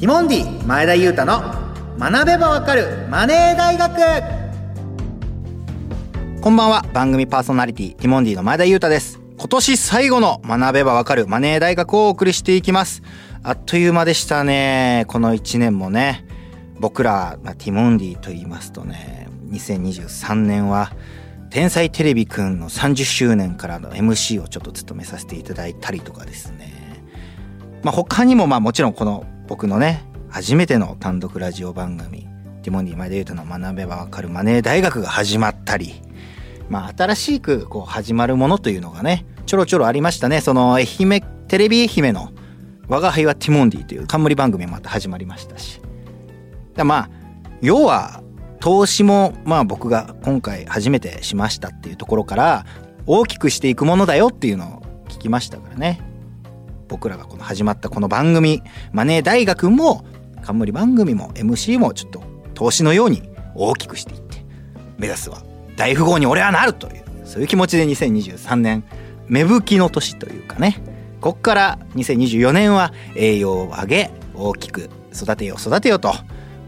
ティモンディ前田裕太の学べばわかるマネー大学。こんばんは番組パーソナリティティモンディの前田裕太です。今年最後の学べばわかるマネー大学をお送りしていきます。あっという間でしたね。この1年もね。僕ら、まあ、ティモンディと言いますとね2023年は天才テレビくんの30周年からの MC をちょっと務めさせていただいたりとかですね。まあ他にもまあもちろんこの僕のね、初めての単独ラジオ番組、ティモンディ前田裕太の学べばわかるマネー大学が始まったり、まあ新しくこう始まるものというのがね、ちょろちょろありましたね。その愛媛、テレビ愛媛の我が輩はティモンディという冠番組もまた始まりましたしだ。まあ、要は投資もまあ僕が今回初めてしましたっていうところから大きくしていくものだよっていうのを聞きましたからね僕らがこの始まったこの番組マネー大学も冠番組も MC もちょっと投資のように大きくしていって目指すは大富豪に俺はなるというそういう気持ちで2023年芽吹きの年というかねこっから2024年は栄養を上げ大きく育てよう育てようと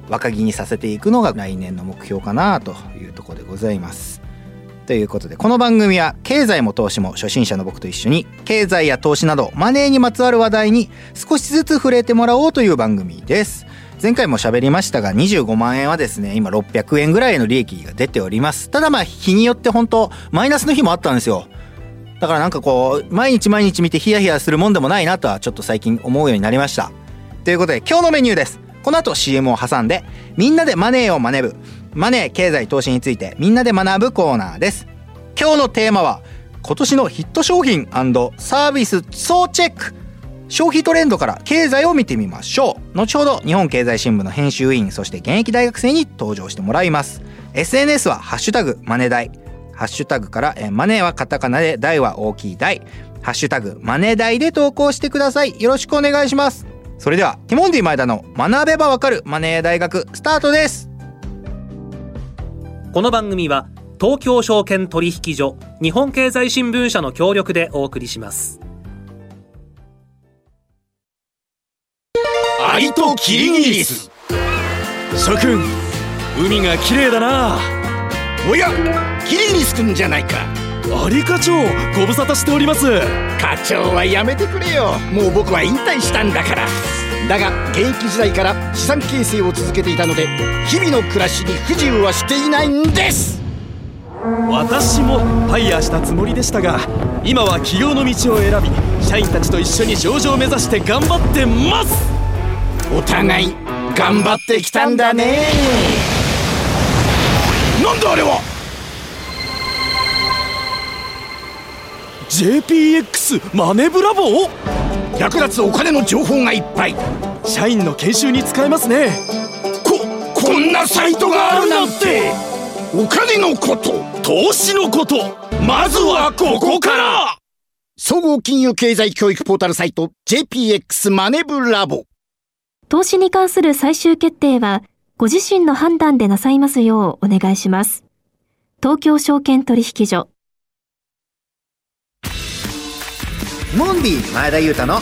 若木にさせていくのが来年の目標かなというところでございます。ということでこの番組は経済も投資も初心者の僕と一緒に経済や投資などマネーにまつわる話題に少しずつ触れてもらおうという番組です。前回も喋りましたが25万円はですね今600円ぐらいの利益が出ております。ただまあ日によって本当マイナスの日もあったんですよ。だからなんかこう毎日毎日見てヒヤヒヤするもんでもないなとはちょっと最近思うようになりました。ということで今日のメニューです。この後 CM を挟んでみんなでマネーを学ぶ。マネー経済投資についてみんなで学ぶコーナーです。今日のテーマは今年のヒット商品サービス総チェック。消費トレンドから経済を見てみましょう。後ほど日本経済新聞の編集委員そして現役大学生に登場してもらいます。SNS はハッシュタグマネ大。ハッシュタグからえマネーはカタカナで大は大きい大。ハッシュタグマネ大で投稿してください。よろしくお願いします。それではティモンディ前田の学べばわかるマネー大学スタートです。この番組は東京証券取引所日本経済新聞社の協力でお送りします。アリとキリギリス。諸君海が綺麗だな。おやキリギリス君じゃないか。アリ課長ご無沙汰しております。課長はやめてくれよ。もう僕は引退したんだからだが現役時代から資産形成を続けていたので日々の暮らしに不自由はしていないんです。私もファイヤーしたつもりでしたが今は起業の道を選び社員たちと一緒に上場を目指して頑張ってます。お互い頑張ってきたんだね。なんだあれは。JPX マネブラボ役立つお金の情報がいっぱい。社員の研修に使えますね。ここんなサイトがあるなんて。お金のこと投資のこと。まずはここから。総合金融経済教育ポータルサイト JPX マネブラボ。投資に関する最終決定はご自身の判断でなさいますようお願いします。東京証券取引所モンディ前田裕太の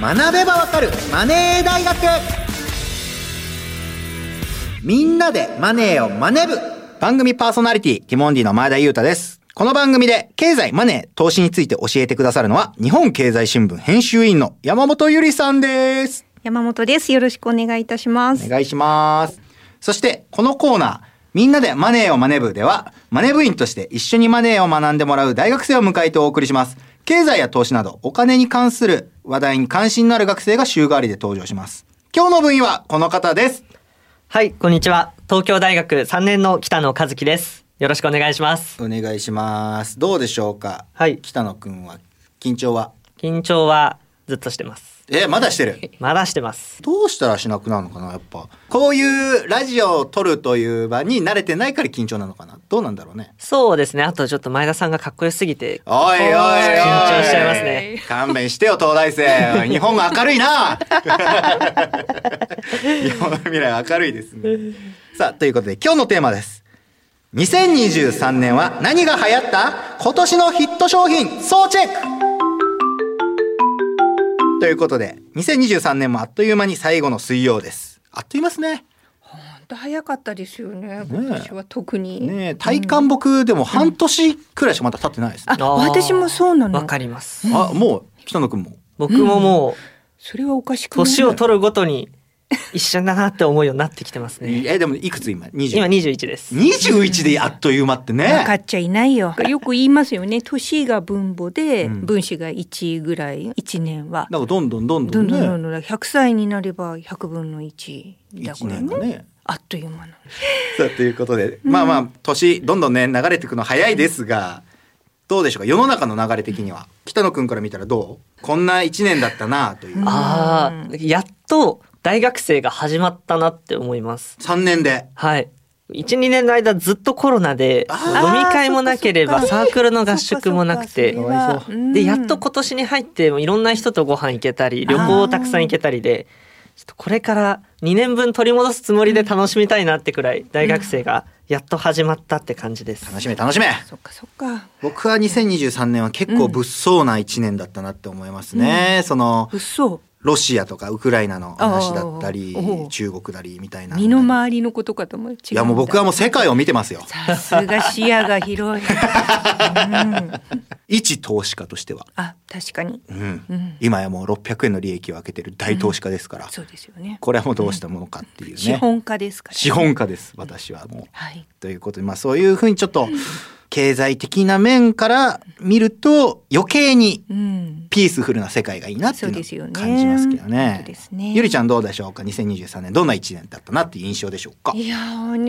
学べばわかるマネー大学みんなでマネーを学ぶ番組パーソナリティティモンディの前田裕太ですこの番組で経済、マネー、投資について教えてくださるのは日本経済新聞編集員の山本ゆりさんです。山本です。よろしくお願いいたします。お願いします。そしてこのコーナー、みんなでマネーを学ぶでは、マネ部員として一緒にマネーを学んでもらう大学生を迎えてお送りします。経済や投資などお金に関する話題に関心のある学生が週替わりで登場します。今日の部員はこの方です。はい、こんにちは。東京大学3年の北野和樹です。よろしくお願いします。お願いします。どうでしょうか？はい。北野くんは緊張は？緊張はずっとしてます。えまだしてる？まだしてます。どうしたらしなくなるのかなやっぱ。こういうラジオを撮るという場に慣れてないから緊張なのかな？どうなんだろうね。そうですね。あとちょっと前田さんがかっこよすぎておいおいおい。緊張しちゃいますね。勘弁してよ東大生。日本が明るいな。日本の未来明るいですね。さあということで今日のテーマです。2023年は何が流行った？今年のヒット商品総チェックということで、2023年もあっという間に最後の水曜です。あっという間ですね。本当早かったですよね。今年は特に。ねえ体感僕でも半年くらいしかまだ経ってないですね。あ、私もそうなの。わかります。あ、もう、北野くんも。僕ももう、それはおかしくない。年を取るごとに一緒だなって思うようになってきてますね。え、でもいくつ今 ?20。今21です。21であっという間って分かね。っちゃいないよ。よく言いますよね。年が分母で、うん分子が1ぐらい、1年は。なんかどんどんどんどどんね。んどんどんどん100歳になれば100分の1だ1からね。年がね。あっという間なの。さあということで、まあまあ年どんどんね流れていくの早いですがどうでしょうか世の中の流れ的には北野くんから見たらどうこんな1年だったなというああ、やっと大学生が始まったなって思います。3年で。はい。1、2年の間ずっとコロナであ飲み会もなければサークルの合宿もなくて。でやっと今年に入っていろんな人とご飯行けたり旅行をたくさん行けたりでちょっとこれから2年分取り戻すつもりで楽しみたいなってくらい大学生がやっと始まったって感じです。楽しめ楽しめ。そっかそっか。僕は2023年は結構物騒な1年だったなって思いますね、その嘘。ロシアとかウクライナの話だったり中国だりみたいな身の回りのことかと思う。いやもう僕はもう世界を見てますよさすが視野が広い。うん、一投資家としては、あ、確かに。うんうん今やもう600円の利益を上げてる大投資家ですから、そうですよね。これはもうどうしたものかっていうね、資本家ですから、資本家です私はもう。はい。ということでまあそういうふうにちょっと 経済的な面から見ると余計にうん。ピースフルな世界がいいなっていうのそうですよね。を感じますけど本ね当ですね。ゆりちゃんどうでしょうか？2023年。どんな1年だったなっていう印象でしょうか？いや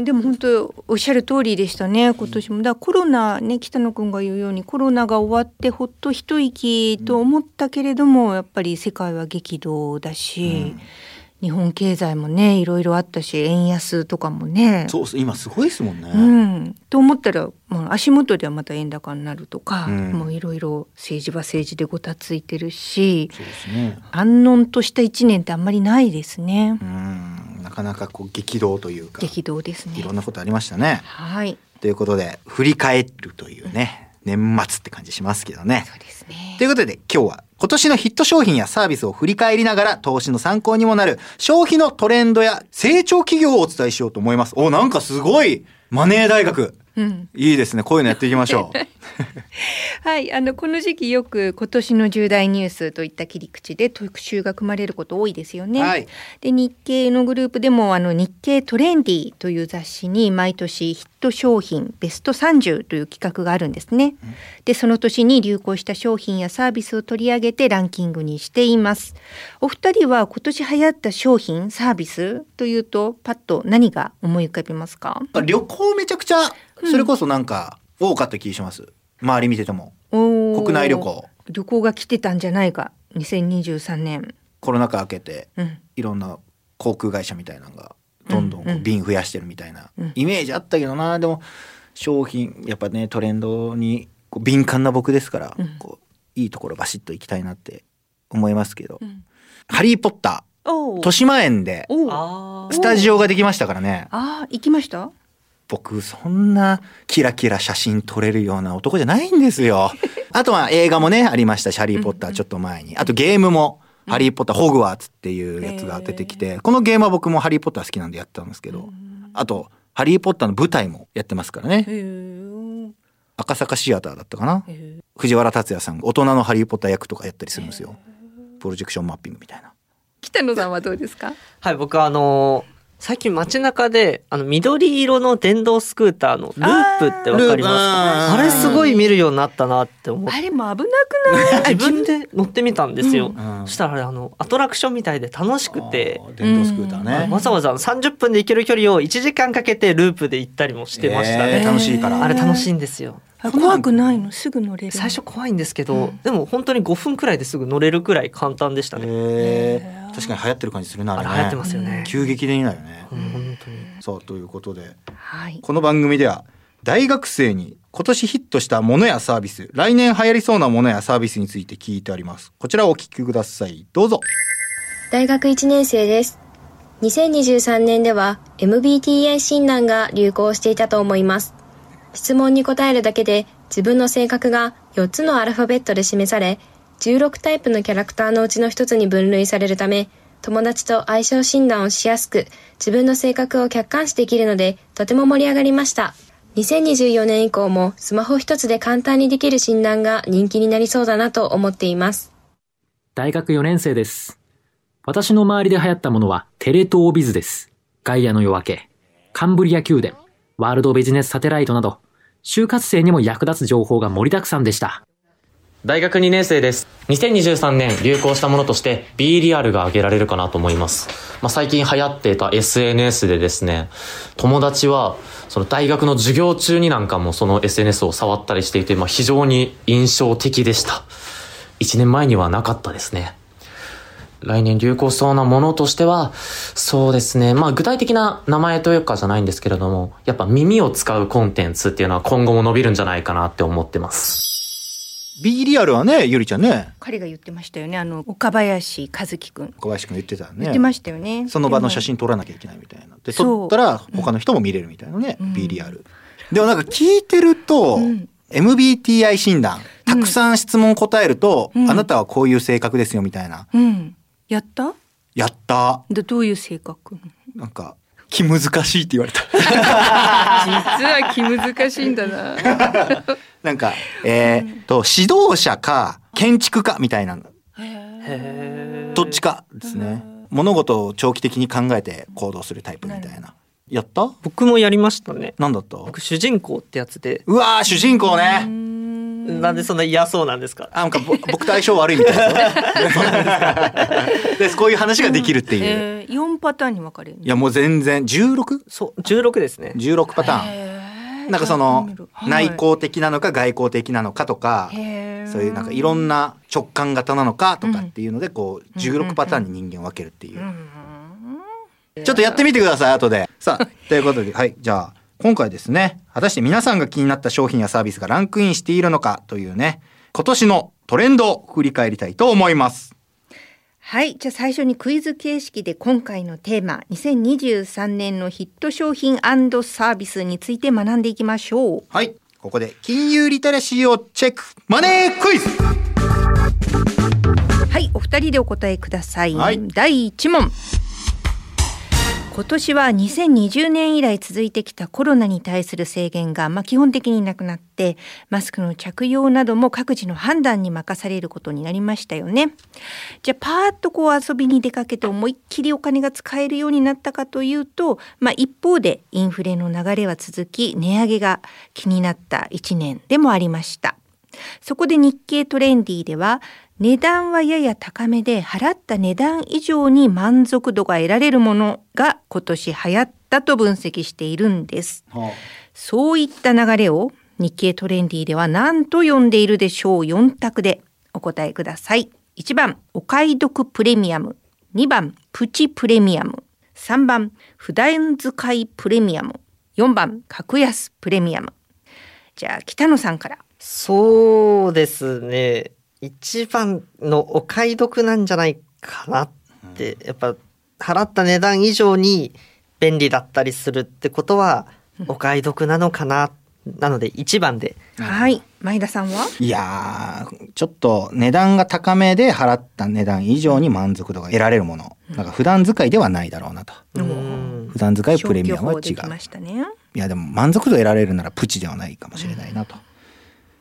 でも本当おっしゃる通りでしたね。今年も。だコロナね北野君が言うようにコロナが終わってほっと一息と思ったけれども、やっぱり世界は激動だし、日本経済もねいろいろあったし円安とかもね。そうそう今すごいですもんね、うん、と思ったら、もう足元ではまた円高になるとか、うん。もういろいろ政治は政治でごたついてるしそうですね。安穏とした一年ってあんまりないですね。う。ん。なかなかこう激動というか激動ですね。いろんなことありましたね。はい、ということで振り返るというね年末って感じしますけどねそうですねと。いうことで今日は今年のヒット商品やサービスを振り返りながら投資の参考にもなる消費のトレンドや成長企業をお伝えしようと思います。お、なんかすごいマネー大学。うん、いいですね。こういうのやっていきましょう。はい、あのこの時期よく今年の重大ニュースといった切り口で特集が組まれること多いですよね。はいで日経のグループでもあの日経トレンディという雑誌に毎年ヒット商品ベスト30という企画があるんですね。でその年に流行した商品やサービスを取り上げてランキングにしています。お二人は今年流行った商品サービスというとパッと何が思い浮かびますか？旅行めちゃくちゃ、それこそなんか多かった気がします？周り見てても。国内旅行。旅行が来てたんじゃないか2023年。コロナ禍明けて、うんいろんな航空会社みたいなのが、どんどん便増やしてるみたいなうんイメージあったけどな。でも、商品、やっぱね、トレンドにこう敏感な僕ですから、うんこういいところバシッと行きたいなって思いますけど。んハリーポッター。お豊島園でスタジオができましたからねあー行きました？僕そんなキラキラ写真撮れるような男じゃないんですよ。あとは映画もねありましたし「ハリー・ポッター」ちょっと前に。あとゲームも「ハリー・ポッター・ホグワーツ」っていうやつが出てきてこのゲームは僕も「ハリー・ポッター」好きなんでやってたんですけどあと「ハリー・ポッター」の舞台もやってますからね。赤坂シアターだったかな？藤原竜也さんが大人のハリー・ポッター役とかやったりするんですよ。プロジェクションマッピングみたいな。北野さんはどうですか？はい、僕はあのー最近街中で、あの、緑色の電動スクーターのループってわかりますかあれすごい見るようになったなって思って。あれも危なくない？自分で乗ってみたんですよ。うんそしたらあれあの、アトラクションみたいで楽しくて、電動スクーターね、わざわざ30分で行ける距離を1時間かけてループで行ったりもしてましたね。えー楽しいからあれ楽しいんですよ。あ怖くないの？すぐ乗れる最初怖いんですけど、でも本当に5分くらいですぐ乗れるくらい簡単でしたね。確かに流行ってる感じするなあれね。あれ流行ってますよね。急激でいいなよね、うん。本当に。さあということで。はい。この番組では大学生に今年ヒットしたものやサービス来年流行りそうなものやサービスについて聞いてあります。こちらをお聞きください。どうぞ。大学1年生です。2023年では MBTI 診断が流行していたと思います。質問に答えるだけで自分の性格が4つのアルファベットで示され、16タイプのキャラクターのうちの一つに分類されるため、友達と相性診断をしやすく、自分の性格を客観視できるので、とても盛り上がりました。2024年以降もスマホ一つで簡単にできる診断が人気になりそうだなと思っています。大学4年生です。私の周りで流行ったものはテレ東ビズです。ガイアの夜明け、カンブリア宮殿、ワールドビジネスサテライトなど、就活生にも役立つ情報が盛りだくさんでした。大学2年生です。2023年流行したものとして B リアルが挙げられるかなと思います。まあ、最近流行っていた SNS でですね、友達はその大学の授業中になんかもその SNS を触ったりしていて、まあ、非常に印象的でした。1年前にはなかったですね。来年流行しそうなものとしては、そうですね。まあ具体的な名前というかじゃないんですけれども、やっぱ耳を使うコンテンツっていうのは今後も伸びるんじゃないかなって思ってます。B リアルはね、ゆりちゃんね、彼が言ってましたよね。あの岡林和樹くん。小林くん言ってたね。言ってましたよね。その場の写真撮らなきゃいけないみたいな。で、撮ったら他の人も見れるみたいなね、うん B リアル。でもなんか聞いてると、うん MBTI 診断、たくさん質問答えると、うんあなたはこういう性格ですよみたいな。うん。やった？やった。どどういう性格？なんか、気難しいって言われた。実は気難しいんだな。なんか、えーっと、指導者か、建築家みたいな、へーどっちかですね。物事を長期的に考えて行動するタイプみたいな。やった？僕もやりましたね。なんだった？僕主人公ってやつで、うわー、主人公ね。なんでそんな嫌そうなんですか？あなんかぼ僕と相性悪いみたいですよね。で こういう話ができるっていう。えー、4パターンに分かれる。いやもう全然 16?16 そう、16ですね。パターン。なんかそのはい内向的なのか外向的なのかとか、そういうなんかいろんな直感型なのかとかっていうのでこううん16パターンに人間を分けるっていうう。んちょっとやってみてください後で。さあということではいじゃあ今回ですね果たして皆さんが気になった商品やサービスがランクインしているのかというね今年のトレンドを振り返りたいと思います。はい。じゃあ最初にクイズ形式で今回のテーマ、2023年のヒット商品サービスについて学んでいきましょう。はい。ここで金融リテラシーをチェック。マネークイズはい。お二人でお答えください。はい第1問。今年は2020年以来続いてきたコロナに対する制限が、まあ、基本的になくなってマスクの着用なども各自の判断に任されることになりましたよね。じゃあパーッとこう遊びに出かけて思いっきりお金が使えるようになったかというと、まあ、一方でインフレの流れは続き値上げが気になった1年でもありました。そこで日経トレンディでは値段はやや高めで払った値段以上に満足度が得られるものが今年流行ったと分析しているんです。そういった流れを日経トレンディでは何と呼んでいるでしょう？4択でお答えください。1番お買い得プレミアム。2番プチプレミアム。3番普段使いプレミアム。4番格安プレミアム。じゃあ北野さんから。そうですね。一番のお買い得なんじゃないかなって、やっぱ払った値段以上に便利だったりするってことはお買い得なのかな。なので一番で。はい前田さんは？いやー、ちょっと値段が高めで払った値段以上に満足度が得られるもの。なんか普段使いではないだろうなと。うん普段使いプレミアムは違うねいやでも満足度得られるならプチではないかもしれないなと。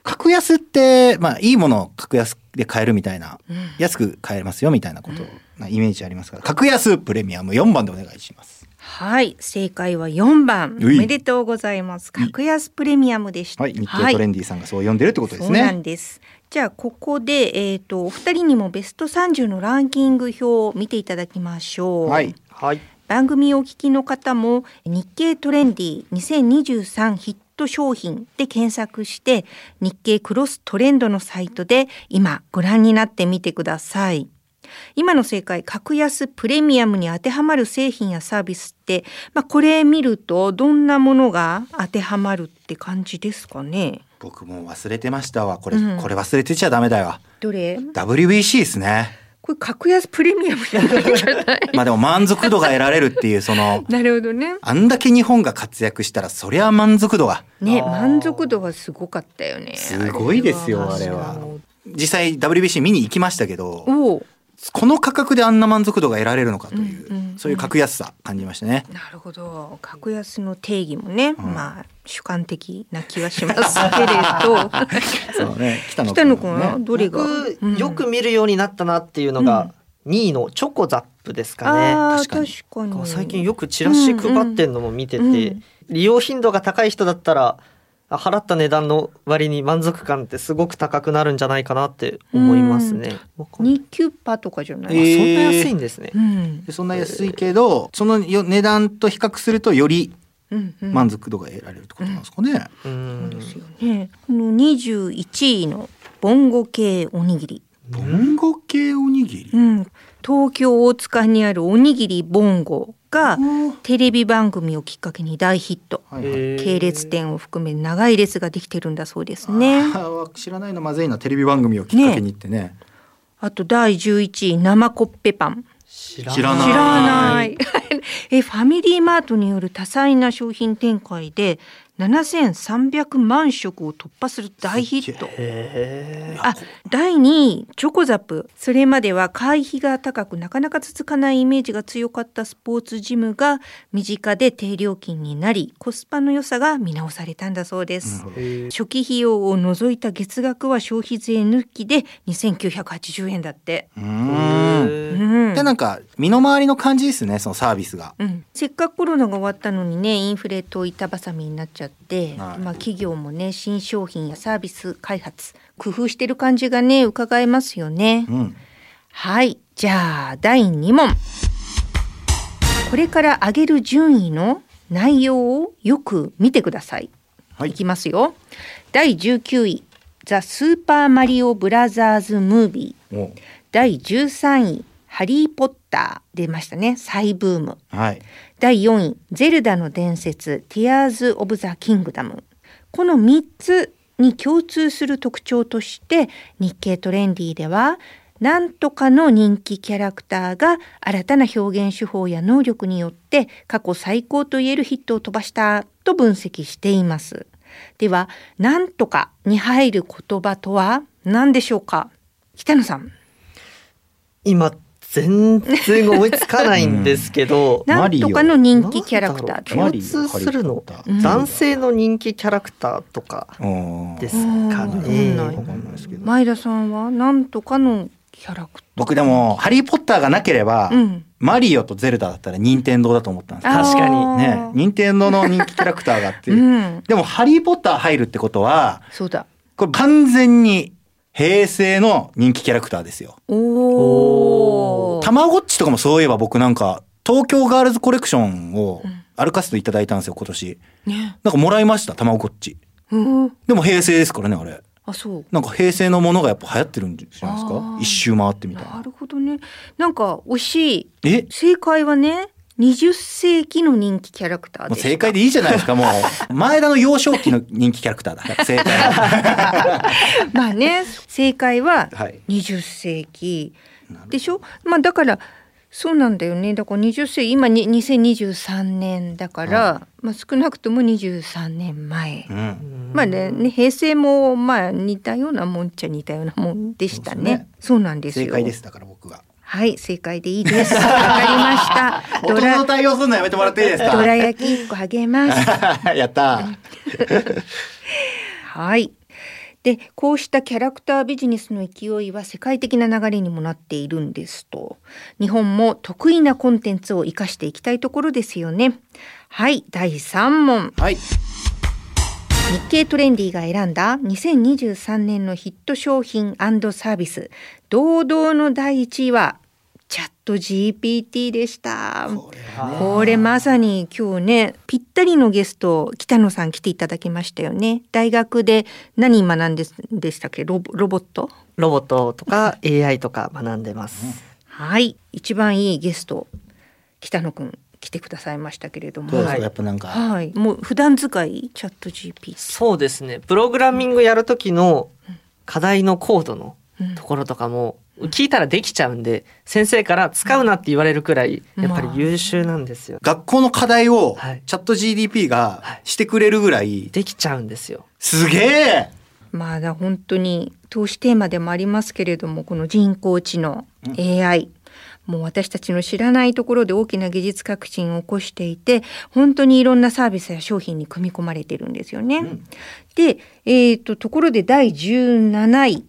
格安って、まあいいものを格安で買えるみたいな、安く買えますよみたいなことなイメージありますから、格安プレミアム4番でお願いします。はい。正解は4番。おうい。めでとうございます。格安プレミアムでした。はい、日経トレンディさんがそう呼んでるってことですそうなね。んです。じゃあここでえっ、とお二人にもベスト30のランキング表を見ていただきましょう。はい。はい。番組をお聞きの方も日経トレンディ2023ヒット商品で検索して日経クロストレンドのサイトで今ご覧になってみてください。今の正解格安プレミアムに当てはまる製品やサービスって、まあ、これ見るとどんなものが当てはまるって感じですかね？僕も忘れてましたわ。これ、うんこれ忘れてちゃダメだよ。どれ？WBC ですね。これ格安プレミアムじゃないじゃないまあでも満足度が得られるっていう、その、なるほどね。あんだけ日本が活躍したら、そりゃ満足度が。ね満足度はすごかったよね。すごいですよ、あれはは。実際 WBC 見に行きましたけどおおこの価格であんな満足度が得られるのかという、うんうんそういう格安さ感じましたね。なるほど。格安の定義もね、まあ主観的な気はしますけれど。そうね北野君はどれが、僕うん。よく見るようになったなっていうのが2位のチョコザップですかね。確かに。確かに。最近よくチラシ配ってんのも見てて、うんうん利用頻度が高い人だったらあ払った値段の割に満足感ってすごく高くなるんじゃないかなって思いますね。わかん。ないニキュッパとかじゃない、えー。そんな安いんですね。うん。でそんな安いけどそのよ値段と比較するとよりうんうん。満足度が得られるってことなんですかね。うん。ですよね。この21位のボンゴ系おにぎり。ボンゴ系おにぎり？うん、東京大塚にあるおにぎりボンゴがテレビ番組をきっかけに大ヒット。系列店を含め長い列ができてるんだそうですね。知らないのまずいなテレビ番組をきっかけに行ってね。あと第11位生コッペパン。知知らない。知らない。えファミリーマートによる多彩な商品展開で7300万食を突破する大ヒット。へあ第2位チョコザップ。それまでは会費が高くなかなか続かないイメージが強かったスポーツジムが身近で低料金になりコスパの良さが見直されたんだそうです、え初期費用を除いた月額は消費税抜きで2980円だって、うーん。うん。でなんか身の回りの感じですねそのサービスが。うん、せっかくコロナが終わったのにねインフレと板挟みになっちゃって、はいまあ、企業もね新商品やサービス開発工夫してる感じがね伺えますよね。うん。はいじゃあ第2問これから上げる順位の内容をよく見てください。はいいきますよ。第19位ザ・スーパーマリオブラザーズ・ムービーお第13位ハリー・ポッター出ましたね再ブームはい。第4位「ゼルダの伝説ティアーズ・オブ・ザ・キングダム」この3つに共通する特徴として日経トレンディではなんとかの人気キャラクターが新たな表現手法や能力によって過去最高といえるヒットを飛ばしたと分析しています。では、なんとかに入る言葉とは何でしょうか？北野さん。今全然思いつかないんですけど、なんとかの人気キャラクター共通するの。男性の人気キャラクターとかですかね。前田さんはなんとかのキャラクタ僕でもハリーポッターがなければ、ー。うん。マリオとゼルダだったら任天堂だと思ったんです。よ確かに。ね。任天堂の人気キャラクターがあって、うん。でもハリーポッター入るってことはそうだ。これ完全に平成の人気キャラクターですよおお。たまごっちとかもそういえば僕なんか東京ガールズコレクションを歩かせていただいたんですよ今年ね。なんかもらいましたたまごっちうん。でも平成ですからねあれあ、そう。なんか平成のものがやっぱ流行ってるんじゃないですか？一周回ってみたいななるほどね。なんか惜しい。え？正解はね、20世紀の人気キャラクターで正解でいいじゃないですかもう 前田の幼少期の人気キャラクターだ正解は まあね、正解ははい20世紀でしょ？まあだからそうなんだよね。だから20世紀今に2023年だから、まあ少なくとも23年前。うんまあねね平成もまあ似たようなもんっちゃ似たようなもんでしたね。そうなんですよ。正解ですだから僕がはい正解でいいです。わかりました。ド大人のラ対応するのやめてもらっていいですか？ドラ焼き一個あげます。やったーはい。でこうしたキャラクタービジネスの勢いは世界的な流れにもなっているんですと日本も得意なコンテンツを生かしていきたいところですよねはい第3問はい日経トレンディが選んだ2023年のヒット商品サービス。堂々の第1位はチャット GPT でした。これまさに今日ねぴったりのゲスト北野さん来ていただきましたよね。大学で何学んででしたっけ？ロボロボット？ロボットとか AI とか学んでます。はい。一番いいゲスト北野くん来てくださいましたけれども。どうですか、はい。やっぱなんか、はい。もう普段使いチャット GPT そうですね。プログラミングやる時の課題のコードのうん。ところとかも聞いたらできちゃうんで、先生から使うなって言われるくらいやっぱり優秀なんですよ。学校の課題をはい。チャット GDP がはい。してくれるぐらい。できちゃうんですよ。すげえ！まあだ本当に投資テーマでもありますけれどもこの人工知能、AI もう私たちの知らないところで大きな技術革新を起こしていて本当にいろんなサービスや商品に組み込まれてるんですよね。で、えー、とところで第17位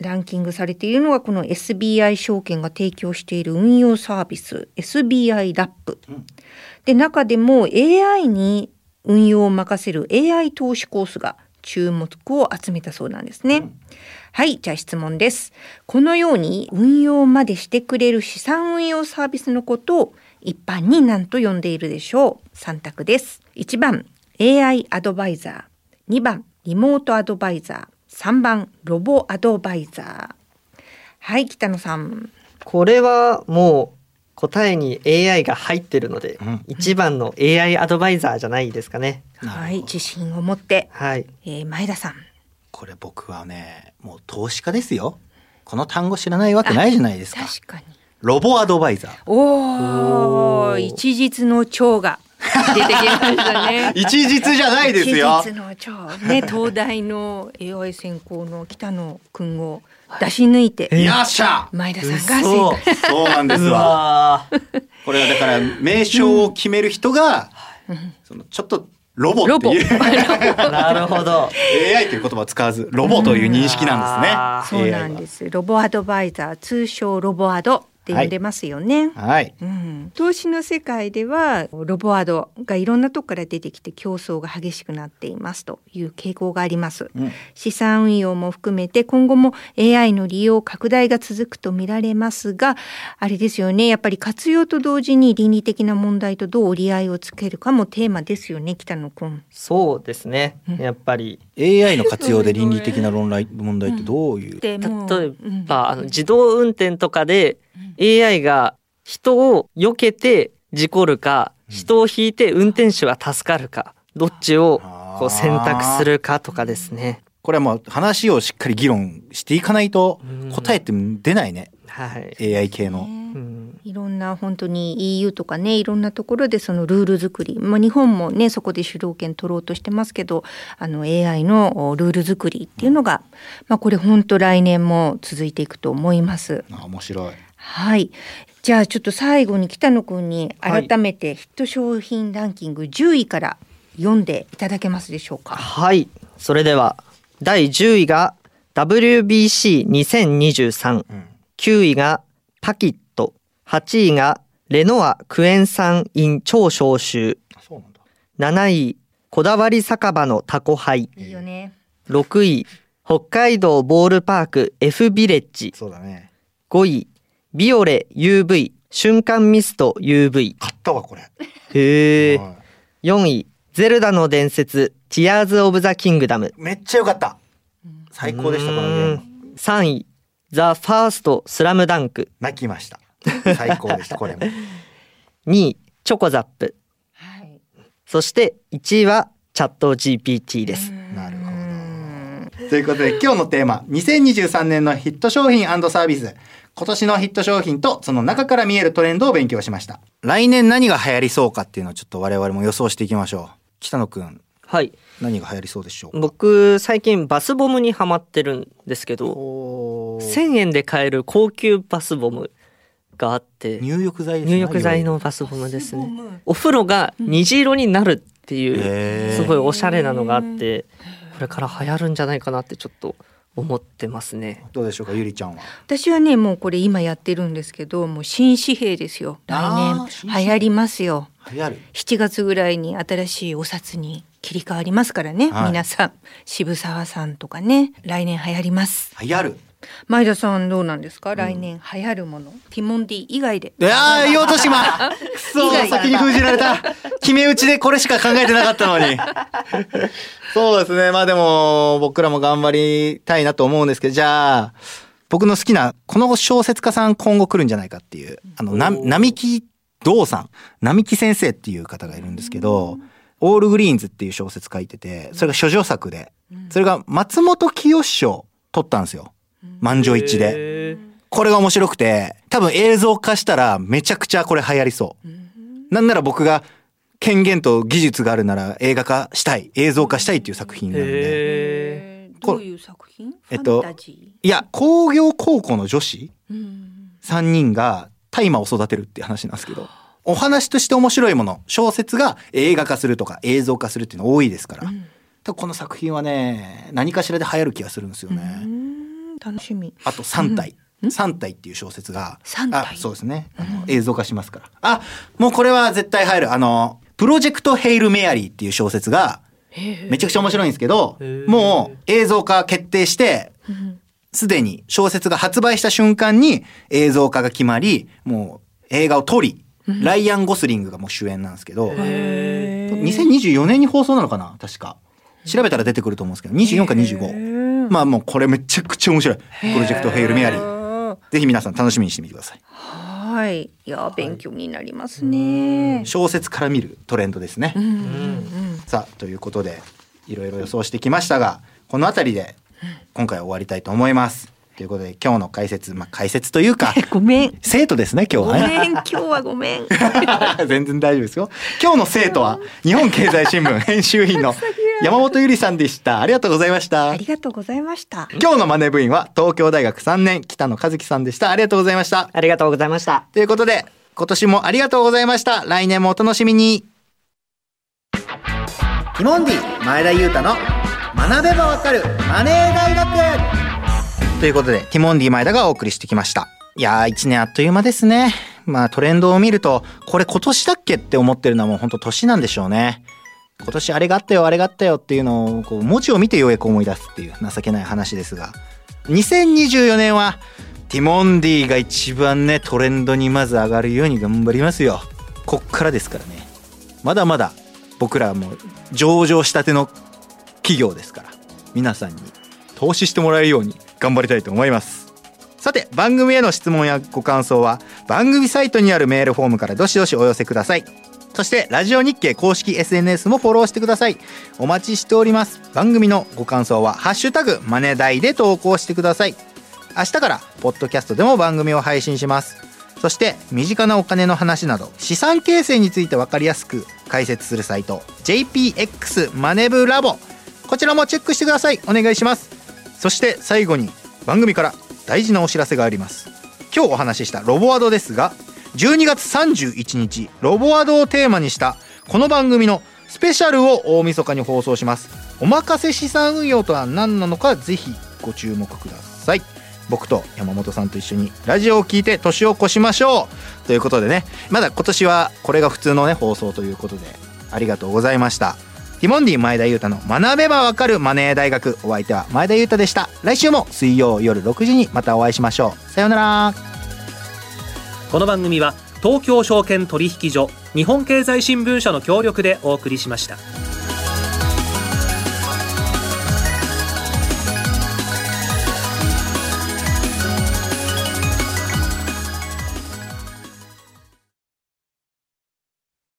ランキングされているのがこの SBI 証券が提供している運用サービス SBI ラップ。で中でも AI に運用を任せる AI 投資コースが注目を集めたそうなんですね。はい、じゃあ質問です。このように運用までしてくれる資産運用サービスのことを一般に何と呼んでいるでしょう ?3 択です。1番 AI アドバイザー、2番リモートアドバイザー、3番ロボアドバイザー。はい、北野さん。これはもう答えに AI が入ってるので、一番の AI アドバイザーじゃないですかね。はい、自信を持って、はい。えー前田さん。これ僕はね、もう投資家ですよ。この単語知らないわけないじゃないですか。確かに。ロボアドバイザー。おお、一日の蝶が出てきましたね。一日じゃないですよ一日の蝶ね、東大の AI 専攻の北野くんを出し抜いて、よっしゃ前田さんが正解。そうなんですわ。これはだから名称を決める人が、そのちょっとロボっていう なるほど。AI という言葉を使わずロボという認識なんですね。そうなんです。ロボアドバイザー、通称ロボアドって呼んでますよね。はい。うん、投資の世界ではロボアドがいろんなとこから出てきて競争が激しくなっていますという傾向があります、うん。資産運用も含めて今後も AI の利用拡大が続くと見られますがあれですよね。やっぱり活用と同時に倫理的な問題とどう折り合いをつけるかもテーマですよね北野くん。そうですね。やっぱり。AI の活用で倫理的な論題問題ってどういう、例えば、あの自動運転とかで AI が人を避けて事故るか、人を引いて運転手は助かるかどっちをこう選択するかとかですね。これはもう話をしっかり議論していかないと答えって出ないね。はい。AI 系の。いろんな本当に EU とかねいろんなところでそのルール作り、まあ、日本もねそこで主導権取ろうとしてますけどあの AI のルール作りっていうのが、まあ、これ本当来年も続いていくと思います。あ面白い。はい。じゃあちょっと最後に北野くんにはい改めてヒット商品ランキング10位から読んでいただけますでしょうか？はい。それでは、第10位が WBC2023、9位がパキット、8位がレノアクエン酸イン超消臭、7位、こだわり酒場のタコハイ、いいよね。6位、北海道ボールパーク F ビレッジ、そうだね。5位、ビオレ UV 瞬間ミスト UV。買ったわ、これ。へえ。4位、ゼルダの伝説、ティアーズ・オブ・ザ・キングダム。めっちゃ良かった。最高でした、このゲーム。3位、ザ・ファースト・スラムダンク。泣きました。最高でした、これも。2位、チョコザップ。そして1位はチャット GPT です。なるほど。ということで今日のテーマ2023年のヒット商品サービス今年のヒット商品とその中から見えるトレンドを勉強しました。来年何が流行りそうかっていうのをちょっと我々も予想していきましょう。北野くん。はい。何が流行りそうでしょう僕、最近バスボムにハマってるんですけど、1000円で買える高級バスボムがあって、入浴剤入浴剤のバスボムですね。お風呂が虹色になるっていう、すごいおしゃれなのがあって、これから流行るんじゃないかなってちょっと思ってますね。どうでしょうかゆりちゃんは？私はねもうこれ今やってるんですけどもう新紙幣ですよ。来あ年流行りますよ。流行る。7月ぐらいに新しいお札に切り替わりますからね、はい。皆さん渋沢さんとかね。来年流行ります。流行る前田さんどうなんですか、来年流行るもの？ティモンディ以外で。いやー言おうとしまく そ先に封じられた。決め打ちでこれしか考えてなかったのに。そうですね。まあでも僕らも頑張りたいなと思うんですけどじゃあ僕の好きなこの小説家さん今後来るんじゃないかっていうあのな並木道さん。並木先生っていう方がいるんですけど「オールグリーンズ」っていう小説書いててそれが処女作でそれが松本清賞取ったんですよ満場一致で。これが面白くて、多分映像化したらめちゃくちゃこれ流行りそう。なんなら僕が権限と技術があるなら映画化したい、映像化したいっていう作品なんで。どういう作品？えっといや工業高校の女子ーうん3人が大麻を育てるっていう話なんですけどお話として面白いもの小説が映画化するとか映像化するっていうの多いですから、多分この作品はね何かしらで流行る気がするんですよね。うん楽しみあと3体。3体っていう小説が。三体？あそうですね。あの映像化しますから。あ、もうこれは絶対入る。あの、プロジェクトヘイルメアリーっていう小説が、めちゃくちゃ面白いんですけど、もう映像化決定して、すでに小説が発売した瞬間に映像化が決まり、もう映画を撮り、ライアン・ゴスリングがもう主演なんですけど、2024年に放送なのかな？確か。調べたら出てくると思うんですけど、24か25。まあもうこれめちゃくちゃ面白い。プロジェクトヘイルメアリー。ぜひ皆さん楽しみにしてみてください。はいいや勉強になりますね小説から見るトレンドですね。さあということでいろいろ予想してきましたがこの辺りで今回は終わりたいと思います。ということで今日の解説まあ解説というか ごめん生徒ですね今日はね。ごめん今日はごめん 全然大丈夫ですよ。今日の生徒は日本経済新聞編集員の 山本ゆりさんでした。ありがとうございましたあ。りがとうございました今日のマネ部員は東京大学3年北野和樹さんでした。ありがとうございました。ありがとうございました。ということで今年もありがとうございました。来年もお楽しみに。ティモンディ前田裕太の学べばわかるマネー大学ということでティモンディ前田がお送りしてきました。いやー一年あっという間ですね。まあトレンドを見るとこれ今年だっけって思ってるのはもう本当年なんでしょうね。今年あれがあったよあれがあったよっていうのをこう文字を見てようやく思い出すっていう情けない話ですが。2024年はティモンディが一番ねトレンドにまず上がるように頑張りますよ。こっからですからね。まだまだ僕らも上場したての企業ですから。皆さんに投資してもらえるように頑張りたいと思います。さて番組への質問やご感想は番組サイトにあるメールフォームからどしどしお寄せください。そしてラジオ日経公式 SNS もフォローしてください。お待ちしております。番組のご感想は「ハッシュタグマネダイ」で投稿してください。明日からポッドキャストでも番組を配信します。そして身近なお金の話など資産形成について分かりやすく解説するサイト JPX マネブラボ。こちらもチェックしてください。お願いします。そして最後に番組から大事なお知らせがあります。今日お話ししたロボワードですが12月31日ロボワードをテーマにしたこの番組のスペシャルを大晦日に放送します。おまかせ資産運用とは何なのかぜひご注目ください。僕と山本さんと一緒にラジオを聞いて年を越しましょう。ということでねまだ今年はこれが普通のね放送ということでありがとうございました。ティモンディ前田裕太の学べばわかるマネー大学。お相手は前田裕太でした。来週も水曜夜6時にまたお会いしましょう。さようなら。この番組は東京証券取引所日本経済新聞社の協力でお送りしました。